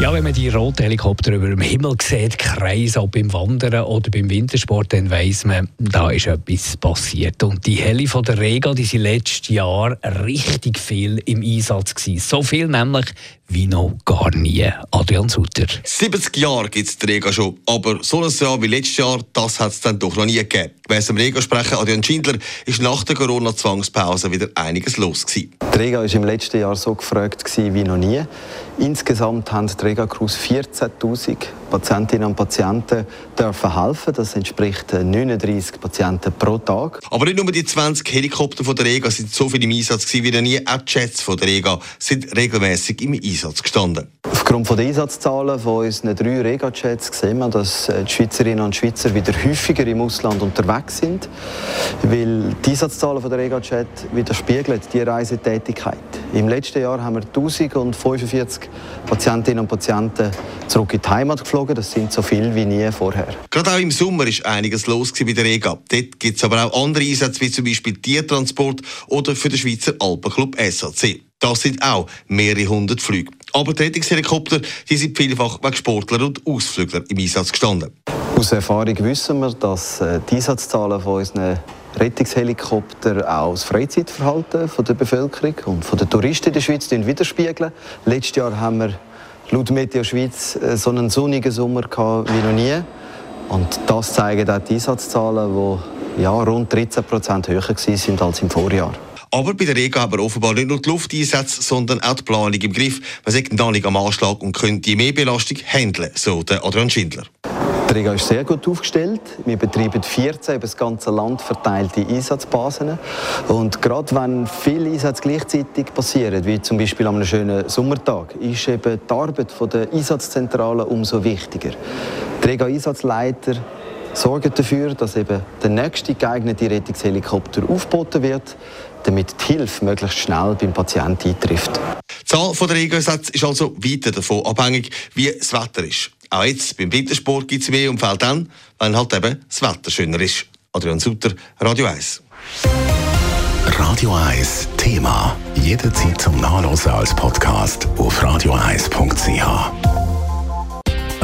Ja, wenn man die roten Helikopter über dem Himmel sieht, kreisen, ob beim Wandern oder beim Wintersport, dann weiss man, da ist etwas passiert. Und die Heli von der Rega, die sind letztes Jahr richtig viel im Einsatz gewesen. So viel nämlich wie noch gar nie. Adrian Sutter. 70 Jahre gibt es die Rega schon, aber so ein Jahr wie letztes Jahr, das hat es dann doch noch nie gegeben. Gemäss dem Rega-Sprecher Adrian Schindler ist nach der Corona-Zwangspause wieder einiges los gewesen. Die Rega war im letzten Jahr so gefragt wie noch nie. Insgesamt haben die Rega Crews 14.000 Patientinnen und Patienten dürfen helfen. Das entspricht 39 Patienten pro Tag. Aber nicht nur die 20 Helikopter von der Rega sind so viel im Einsatz wie noch nie. Auch die Jets von der Rega sind regelmäßig im Einsatz gestanden. Aufgrund der Einsatzzahlen von unseren drei Rega-Jets sehen wir, dass äh, die Schweizerinnen und Schweizer wieder häufiger im Ausland unterwegs sind, weil die Einsatzzahlen der Rega-Jet widerspiegeln die Reisetätigkeit. Im letzten Jahr haben wir 1045 Patientinnen und Patienten zurück in die Heimat geflogen. Das sind so viel wie nie vorher. Gerade auch im Sommer ist einiges los bei der Rega. Dort gibt es aber auch andere Einsätze, wie zum Beispiel Tiertransport oder für den Schweizer Alpenclub SAC. Das sind auch mehrere hundert Flüge. Aber die Rettungshelikopter die sind vielfach wegen Sportler und Ausflügler im Einsatz gestanden. Aus Erfahrung wissen wir, dass äh, die Einsatzzahlen von unseren Rettungshelikopter auch das Freizeitverhalten der Bevölkerung und der Touristen in der Schweiz widerspiegeln. Letztes Jahr haben wir laut Meteo Schweiz äh, so einen sonnigen Sommer gehabt wie noch nie. Und das zeigen auch die Einsatzzahlen, die ja, rund 13 Prozent höher waren als im Vorjahr. Aber bei der Rega haben wir offenbar nicht nur die Lufteinsätze, sondern auch die Planung im Griff. Man sagt noch nicht am Anschlag und könnte die Mehrbelastung handeln, so der Adrian Schindler. Die Riga ist sehr gut aufgestellt. Wir betreiben 14 über das ganze Land verteilte Einsatzbasen. Und gerade wenn viele Einsätze gleichzeitig passieren, wie zum Beispiel an einem schönen Sommertag, ist eben die Arbeit der Einsatzzentrale umso wichtiger. Die Riga-Einsatzleiter sorgen dafür, dass eben der nächste geeignete Rettungshelikopter aufgeboten wird, damit die Hilfe möglichst schnell beim Patienten eintrifft. Die Zahl der Regensätze ist also weiter davon abhängig, wie das Wetter ist. Auch jetzt beim Wintersport gibt es mehr Umfeld dann, wenn halt eben das Wetter schöner ist. Adrian Sutter, Radio 1. Radio 1 Thema. Jederzeit zum Nachlesen als Podcast auf radio1.ch.